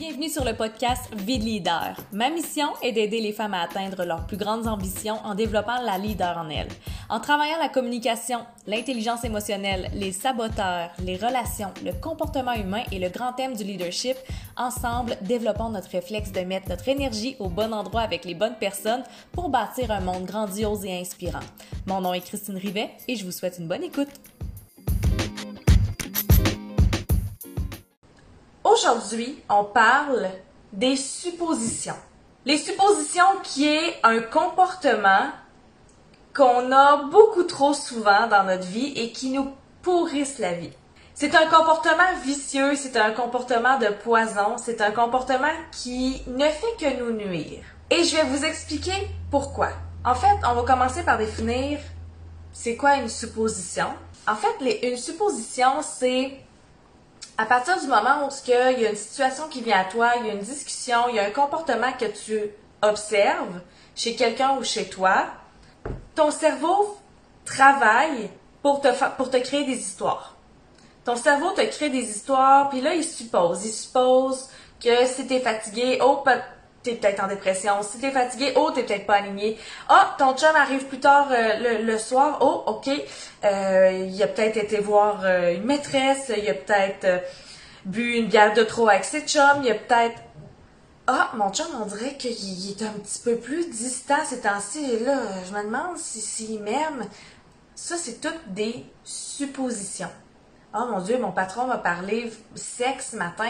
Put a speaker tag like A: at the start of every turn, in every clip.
A: Bienvenue sur le podcast Vie de leader. Ma mission est d'aider les femmes à atteindre leurs plus grandes ambitions en développant la leader en elles. En travaillant la communication, l'intelligence émotionnelle, les saboteurs, les relations, le comportement humain et le grand thème du leadership, ensemble, développons notre réflexe de mettre notre énergie au bon endroit avec les bonnes personnes pour bâtir un monde grandiose et inspirant. Mon nom est Christine Rivet et je vous souhaite une bonne écoute. Aujourd'hui, on parle des suppositions. Les suppositions qui est un comportement qu'on a beaucoup trop souvent dans notre vie et qui nous pourrissent la vie. C'est un comportement vicieux, c'est un comportement de poison, c'est un comportement qui ne fait que nous nuire. Et je vais vous expliquer pourquoi. En fait, on va commencer par définir c'est quoi une supposition. En fait, une supposition, c'est à partir du moment où il y a une situation qui vient à toi, il y a une discussion, il y a un comportement que tu observes chez quelqu'un ou chez toi, ton cerveau travaille pour te, pour te créer des histoires. Ton cerveau te crée des histoires, puis là, il suppose. Il suppose que si t'es fatigué, oh, t'es peut-être en dépression. Si t'es fatigué, oh, t'es peut-être pas aligné. Ah, ton chum arrive plus tard euh, le, soir. Oh, ok. Euh, il a peut-être été voir euh, une maîtresse. Il a peut-être bu une bière de trop avec ses chums. Il a peut-être... Ah, mon chum, on dirait qu'il est un petit peu plus distant ces temps-ci. Et là, je me demande s'il si, m'aime. Ça, c'est toutes des suppositions. Oh mon Dieu, mon patron m'a parlé sexe ce matin.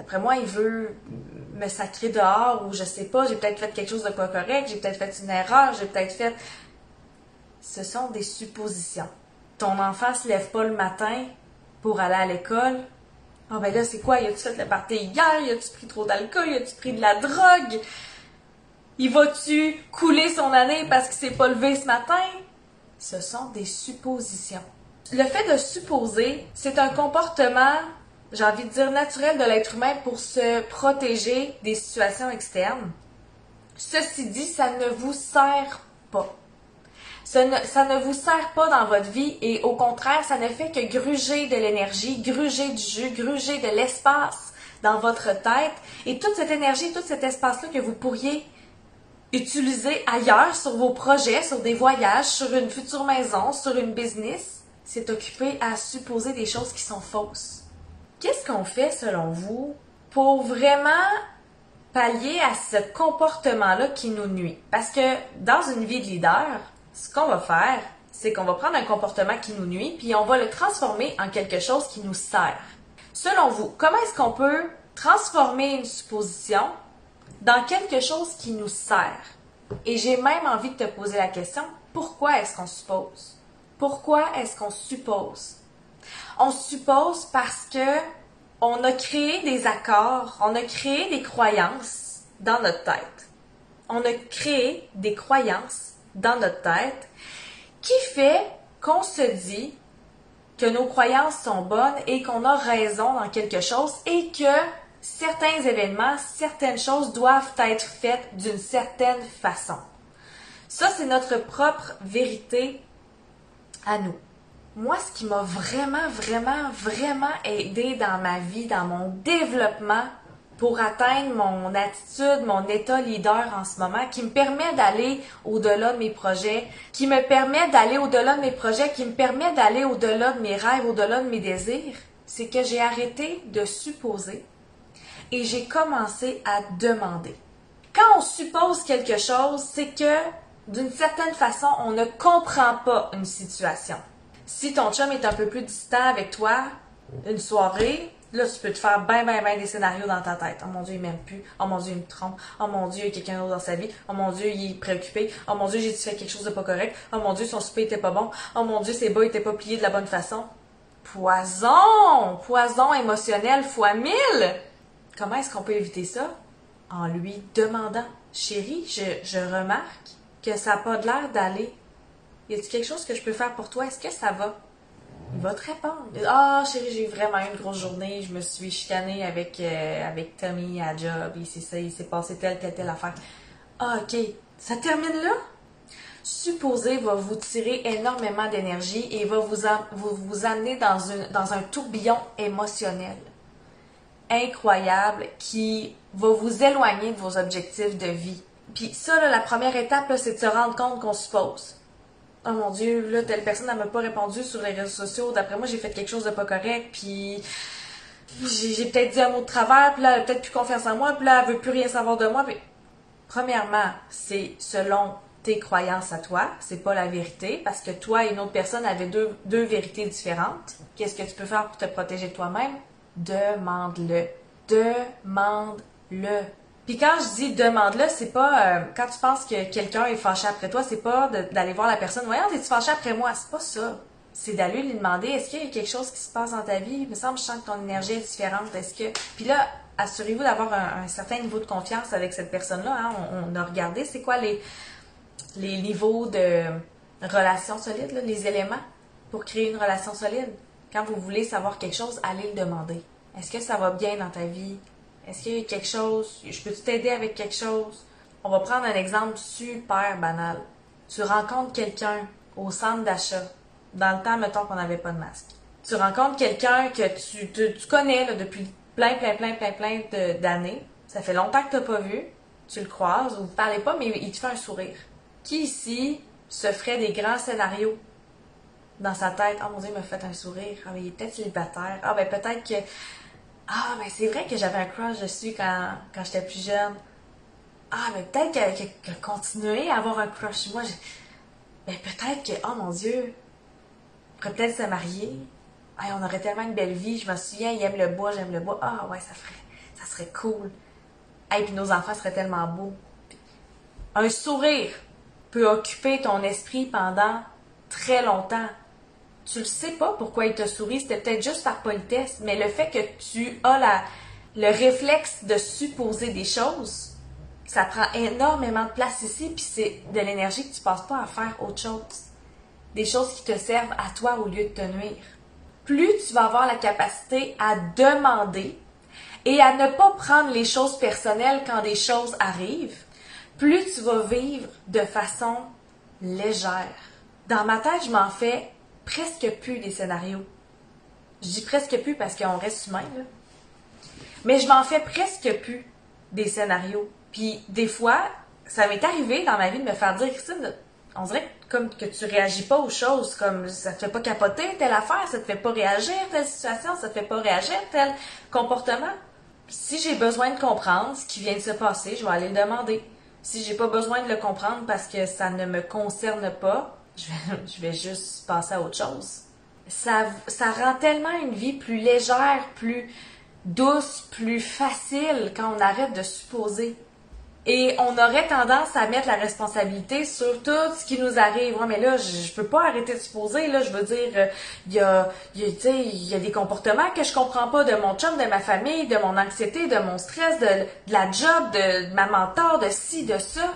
A: D'après moi, il veut me sacrer dehors ou je sais pas, j'ai peut-être fait quelque chose de pas correct, j'ai peut-être fait une erreur, j'ai peut-être fait. Ce sont des suppositions. Ton enfant se lève pas le matin pour aller à l'école. Ah oh ben là, c'est quoi? Y a-tu fait le party hier? Y a-tu pris trop d'alcool? Y a-tu pris de la drogue? Il va-tu couler son année parce qu'il s'est pas levé ce matin? Ce sont des suppositions. Le fait de supposer, c'est un comportement j'ai envie de dire, naturel de l'être humain pour se protéger des situations externes. Ceci dit, ça ne vous sert pas. Ça ne, vous sert pas dans votre vie et au contraire, ça ne fait que gruger de l'énergie, gruger du jus, gruger de l'espace dans votre tête. Et toute cette énergie, tout cet espace-là que vous pourriez utiliser ailleurs sur vos projets, sur des voyages, sur une future maison, sur une business, c'est occupé à supposer des choses qui sont fausses. Qu'est-ce qu'on fait selon vous pour vraiment pallier à ce comportement-là qui nous nuit? Parce que dans une vie de leader, ce qu'on va faire, c'est qu'on va prendre un comportement qui nous nuit, puis on va le transformer en quelque chose qui nous sert. Selon vous, comment est-ce qu'on peut transformer une supposition dans quelque chose qui nous sert? Et j'ai même envie de te poser la question, pourquoi est-ce qu'on suppose? Pourquoi est-ce qu'on suppose? On suppose parce que on a créé des accords, on a créé des croyances dans notre tête. On a créé des croyances dans notre tête qui fait qu'on se dit que nos croyances sont bonnes et qu'on a raison dans quelque chose et que certains événements, certaines choses doivent être faites d'une certaine façon. Ça, c'est notre propre vérité à nous moi, ce qui m'a vraiment, vraiment, vraiment aidé dans ma vie, dans mon développement pour atteindre mon attitude, mon état leader en ce moment, qui me permet d'aller au-delà de mes projets, qui me permet d'aller au-delà de mes projets, qui me permet d'aller au-delà de mes rêves, au-delà de mes désirs, c'est que j'ai arrêté de supposer et j'ai commencé à demander. Quand on suppose quelque chose, c'est que d'une certaine façon, on ne comprend pas une situation. Si ton chum est un peu plus distant avec toi, une soirée, là, tu peux te faire ben, ben, ben des scénarios dans ta tête. Oh mon Dieu, il m'aime plus. Oh mon Dieu, il me trompe. Oh mon Dieu, il y a quelqu'un d'autre dans sa vie. Oh mon Dieu, il est préoccupé. Oh mon Dieu, j'ai fait quelque chose de pas correct. Oh mon Dieu, son souper était pas bon. Oh mon Dieu, ses bas étaient pas pliés de la bonne façon. Poison! Poison émotionnel fois mille! Comment est-ce qu'on peut éviter ça? En lui demandant. Chérie, je, je remarque que ça n'a pas l'air d'aller y a-t-il quelque chose que je peux faire pour toi? Est-ce que ça va? Il va te répondre. Ah, chérie, j'ai vraiment eu une grosse journée. Je me suis chicanée avec, euh, avec Tommy à job. Il s'est ça, il s'est passé telle, telle, telle affaire. Ah, ok. Ça termine là? Supposer va vous tirer énormément d'énergie et va vous, vous, vous amener dans, une, dans un tourbillon émotionnel. incroyable qui va vous éloigner de vos objectifs de vie. Puis ça, là, la première étape, c'est de se rendre compte qu'on suppose. Oh mon Dieu, là, telle personne n'a pas répondu sur les réseaux sociaux. D'après moi, j'ai fait quelque chose de pas correct. Puis j'ai peut-être dit un mot de travers. Puis là, elle a peut-être plus confiance en moi. Puis là, elle veut plus rien savoir de moi. Premièrement, c'est selon tes croyances à toi. C'est pas la vérité. Parce que toi et une autre personne avaient deux, deux vérités différentes. Qu'est-ce que tu peux faire pour te protéger de toi-même? Demande-le. Demande-le. Puis quand je dis demande-le, c'est pas euh, quand tu penses que quelqu'un est fâché après toi, c'est pas d'aller voir la personne, voyons, es-tu fâché après moi? C'est pas ça. C'est d'aller lui demander est-ce qu'il y a quelque chose qui se passe dans ta vie? Il me semble je sens que ton énergie est différente. Est-ce que. Puis là, assurez-vous d'avoir un, certain niveau de confiance avec cette personne-là. Hein. On, a regardé c'est quoi les, les niveaux de relation solide, les éléments pour créer une relation solide? Quand vous voulez savoir quelque chose, allez le demander. Est-ce que ça va bien dans ta vie? Est-ce qu'il y a quelque chose? Je peux t'aider avec quelque chose? On va prendre un exemple super banal. Tu rencontres quelqu'un au centre d'achat, dans le temps, mettons qu'on n'avait pas de masque. Tu rencontres quelqu'un que tu, connais depuis plein, plein, plein, plein, plein d'années. Ça fait longtemps que tu n'as pas vu. Tu le croises ou ne parlez pas, mais il te fait un sourire. Qui ici se ferait des grands scénarios? Dans sa tête? Oh mon Dieu, il m'a fait un sourire. Ah, il est peut-être célibataire. Ah, ben peut-être que ah, mais c'est vrai que j'avais un crush dessus quand, quand j'étais plus jeune. Ah, mais peut-être qu'elle a continué à avoir un crush. Moi, mais peut-être que, oh mon Dieu, on pourrait peut-être se marier. on aurait tellement une belle vie. Je me souviens, il aime le bois, j'aime le bois. Ah, ouais, ça ferait, ça serait cool. Et puis nos enfants seraient tellement beaux. Un sourire peut occuper ton esprit pendant très longtemps tu le sais pas pourquoi il te sourit, c'était peut-être juste par politesse, mais le fait que tu as la, le réflexe de supposer des choses, ça prend énormément de place ici, puis c'est de l'énergie que tu passes pas à faire autre chose. Des choses qui te servent à toi au lieu de te nuire. Plus tu vas avoir la capacité à demander et à ne pas prendre les choses personnelles quand des choses arrivent, plus tu vas vivre de façon légère. Dans ma tête, je m'en fais presque plus des scénarios. Je dis presque plus parce qu'on reste humain, là. Mais je m'en fais presque plus des scénarios. Puis des fois, ça m'est arrivé dans ma vie de me faire dire, Christine, on dirait comme que tu réagis pas aux choses, comme ça te fait pas capoter telle affaire, ça te fait pas réagir telle situation, ça te fait pas réagir tel comportement. Si j'ai besoin de comprendre ce qui vient de se passer, je vais aller le demander. Si j'ai pas besoin de le comprendre parce que ça ne me concerne pas, je vais, juste passer à autre chose. Ça, rend tellement une vie plus légère, plus douce, plus facile quand on arrête de supposer. Et on aurait tendance à mettre la responsabilité sur tout ce qui nous arrive. Ouais, mais là, je, je peux pas arrêter de supposer. Là, je veux dire, il y a, des comportements que je comprends pas de mon chum, de ma famille, de mon anxiété, de mon stress, de, la job, de ma mentor, de ci, de ça.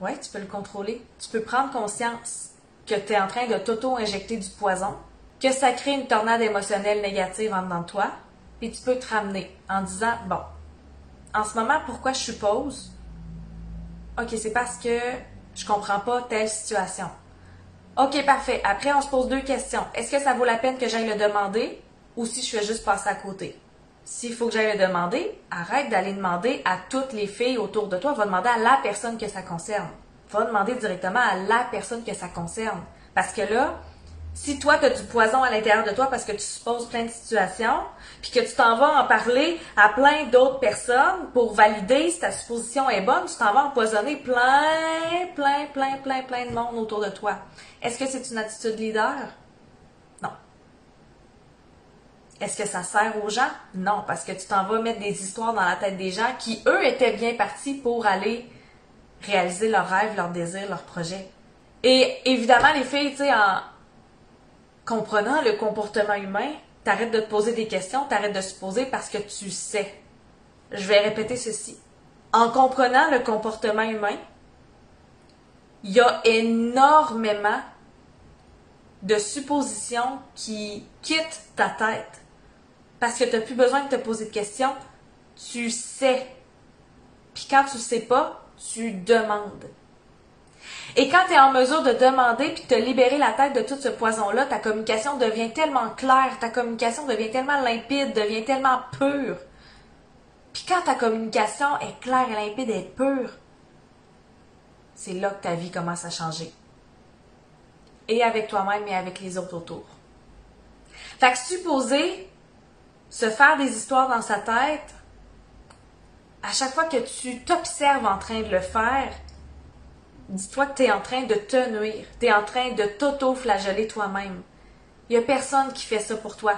A: Ouais, tu peux le contrôler. Tu peux prendre conscience que tu es en train de t'auto-injecter du poison, que ça crée une tornade émotionnelle négative en dedans de toi, puis tu peux te ramener en disant, bon, en ce moment, pourquoi je suppose? OK, c'est parce que je comprends pas telle situation. OK, parfait. Après, on se pose deux questions. Est-ce que ça vaut la peine que j'aille le demander ou si je fais juste passer à côté? S'il faut que j'aille le demander, arrête d'aller demander à toutes les filles autour de toi. Va demander à la personne que ça concerne va demander directement à la personne que ça concerne. Parce que là, si toi, tu as poison à l'intérieur de toi parce que tu supposes plein de situations, puis que tu t'en vas en parler à plein d'autres personnes pour valider si ta supposition est bonne, tu t'en vas empoisonner plein, plein, plein, plein, plein de monde autour de toi. Est-ce que c'est une attitude leader? Non. Est-ce que ça sert aux gens? Non, parce que tu t'en vas mettre des histoires dans la tête des gens qui, eux, étaient bien partis pour aller réaliser leurs rêves, leurs désirs, leurs projets. Et évidemment, les filles, tu sais, en comprenant le comportement humain, t'arrêtes de te poser des questions, t'arrêtes de se poser parce que tu sais. Je vais répéter ceci. En comprenant le comportement humain, il y a énormément de suppositions qui quittent ta tête. Parce que tu n'as plus besoin de te poser de questions. Tu sais. Puis quand tu sais pas, tu demandes. Et quand tu es en mesure de demander puis de te libérer la tête de tout ce poison-là, ta communication devient tellement claire, ta communication devient tellement limpide, devient tellement pure Puis quand ta communication est claire limpide et pure, c'est là que ta vie commence à changer. Et avec toi-même et avec les autres autour. Fait que supposer se faire des histoires dans sa tête, à chaque fois que tu t'observes en train de le faire, dis-toi que tu es en train de te nuire, tu es en train de t'auto-flageller toi-même. Il n'y a personne qui fait ça pour toi.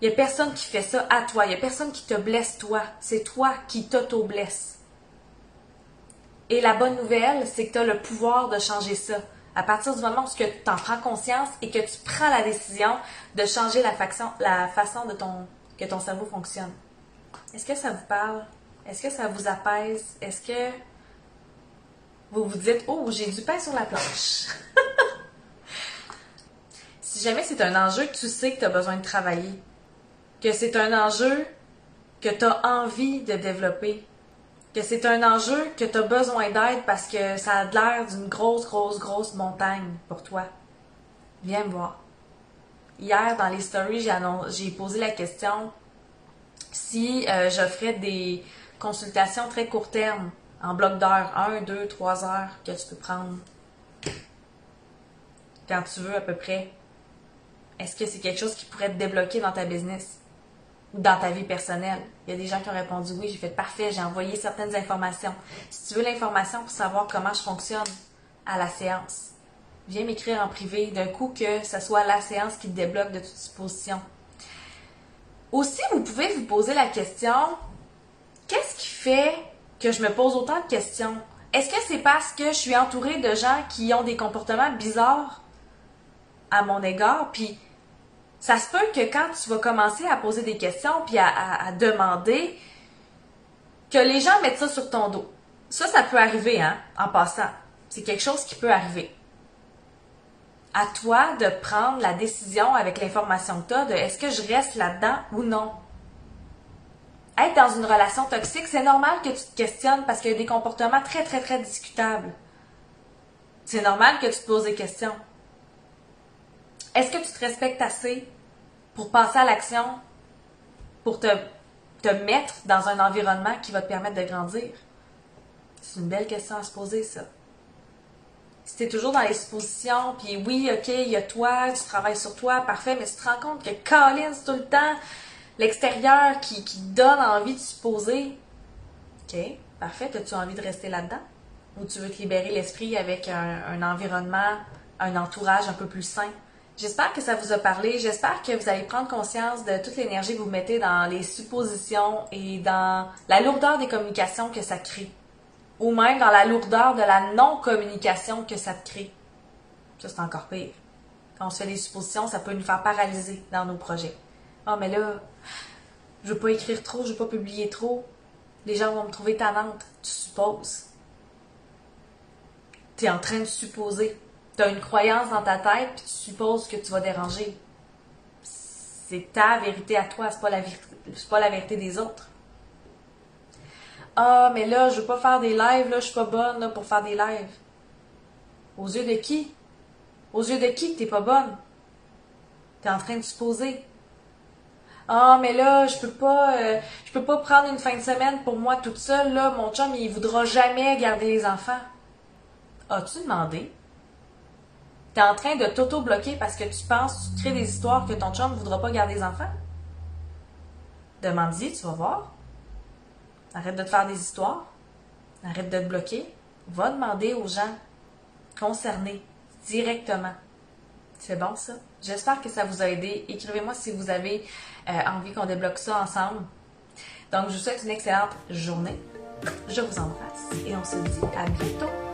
A: Il n'y a personne qui fait ça à toi. Il n'y a personne qui te blesse toi. C'est toi qui t'auto-blesse. Et la bonne nouvelle, c'est que tu as le pouvoir de changer ça. À partir du moment où tu en prends conscience et que tu prends la décision de changer la, façon, de que ton cerveau fonctionne. Est-ce que ça vous parle? Est-ce que ça vous apaise? Est-ce que vous vous dites, oh, j'ai du pain sur la planche? si jamais c'est un enjeu que tu sais que tu as besoin de travailler, que c'est un enjeu que tu as envie de développer, que c'est un enjeu que tu as besoin d'aide parce que ça a l'air d'une grosse, grosse, grosse montagne pour toi, viens me voir. Hier, dans les stories, j'ai posé la question si euh, j'offrais des consultations très court terme, en bloc d'heures, 1, 2, 3 heures, que tu peux prendre quand tu veux à peu près. Est-ce que c'est quelque chose qui pourrait te débloquer dans ta business? dans ta vie personnelle? Il y a des gens qui ont répondu oui, j'ai fait parfait, j'ai envoyé certaines informations. Si tu veux l'information pour savoir comment je fonctionne à la séance, viens m'écrire en privé d'un coup que ce soit la séance qui te débloque de toute supposition. Aussi, vous pouvez vous poser la question qu'est-ce qui fait que je me pose autant de questions? Est-ce que c'est parce que je suis entourée de gens qui ont des comportements bizarres à mon égard? Puis ça se peut que quand tu vas commencer à poser des questions puis à, demander, que les gens mettent ça sur ton dos. Ça, ça peut arriver, hein, en passant. C'est quelque chose qui peut arriver. À toi de prendre la décision avec l'information que tu as de est-ce que je reste là-dedans ou non. Être dans une relation toxique, c'est normal que tu te questionnes parce qu'il y a des comportements très, très, très discutables. C'est normal que tu te poses des questions. Est-ce que tu te respectes assez pour passer à l'action, pour te, te mettre dans un environnement qui va te permettre de grandir? C'est une belle question à se poser, ça. Si tu es toujours dans les puis oui, ok, il y a toi, tu travailles sur toi, parfait, mais tu te rends compte que Colin, c'est tout le temps l'extérieur qui, donne envie de supposer. Ok, parfait, as-tu envie de rester là-dedans? Ou tu veux te libérer l'esprit avec un, un environnement, un entourage un peu plus sain? J'espère que ça vous a parlé. J'espère que vous allez prendre conscience de toute l'énergie que vous mettez dans les suppositions et dans la lourdeur des communications que ça crée. Ou même dans la lourdeur de la non-communication que ça crée. Ça, c'est encore pire. Quand on se fait des suppositions, ça peut nous faire paralyser dans nos projets. Ah, mais là, je veux pas écrire trop, je veux pas publier trop. Les gens vont me trouver tannante. Tu supposes. Tu es en train de supposer tu as une croyance dans ta tête, puis tu supposes que tu vas déranger. C'est ta vérité à toi, c'est pas pas la vérité des autres. Ah, mais là, je veux pas faire des lives, là, je suis pas bonne pour faire des lives. Aux yeux de qui? Aux yeux de qui t'es pas bonne? T'es en train de supposer. Ah, mais là, je peux pas, euh, je peux pas prendre une fin de semaine pour moi toute seule, là. Mon chum, il voudra jamais garder les enfants. As-tu demandé? tu es en train de t'auto-bloquer parce que tu penses, tu crées des histoires que ton chum ne voudra pas garder des enfants? Demande-y, tu vas voir. Arrête de te faire des histoires. Arrête de te bloquer. Va demander aux gens concernés directement. C'est bon ça? J'espère que ça vous a aidé. Écrivez-moi si vous avez euh, envie qu'on débloque ça ensemble. Donc, je vous souhaite une excellente journée. Je vous embrasse et on se dit à bientôt.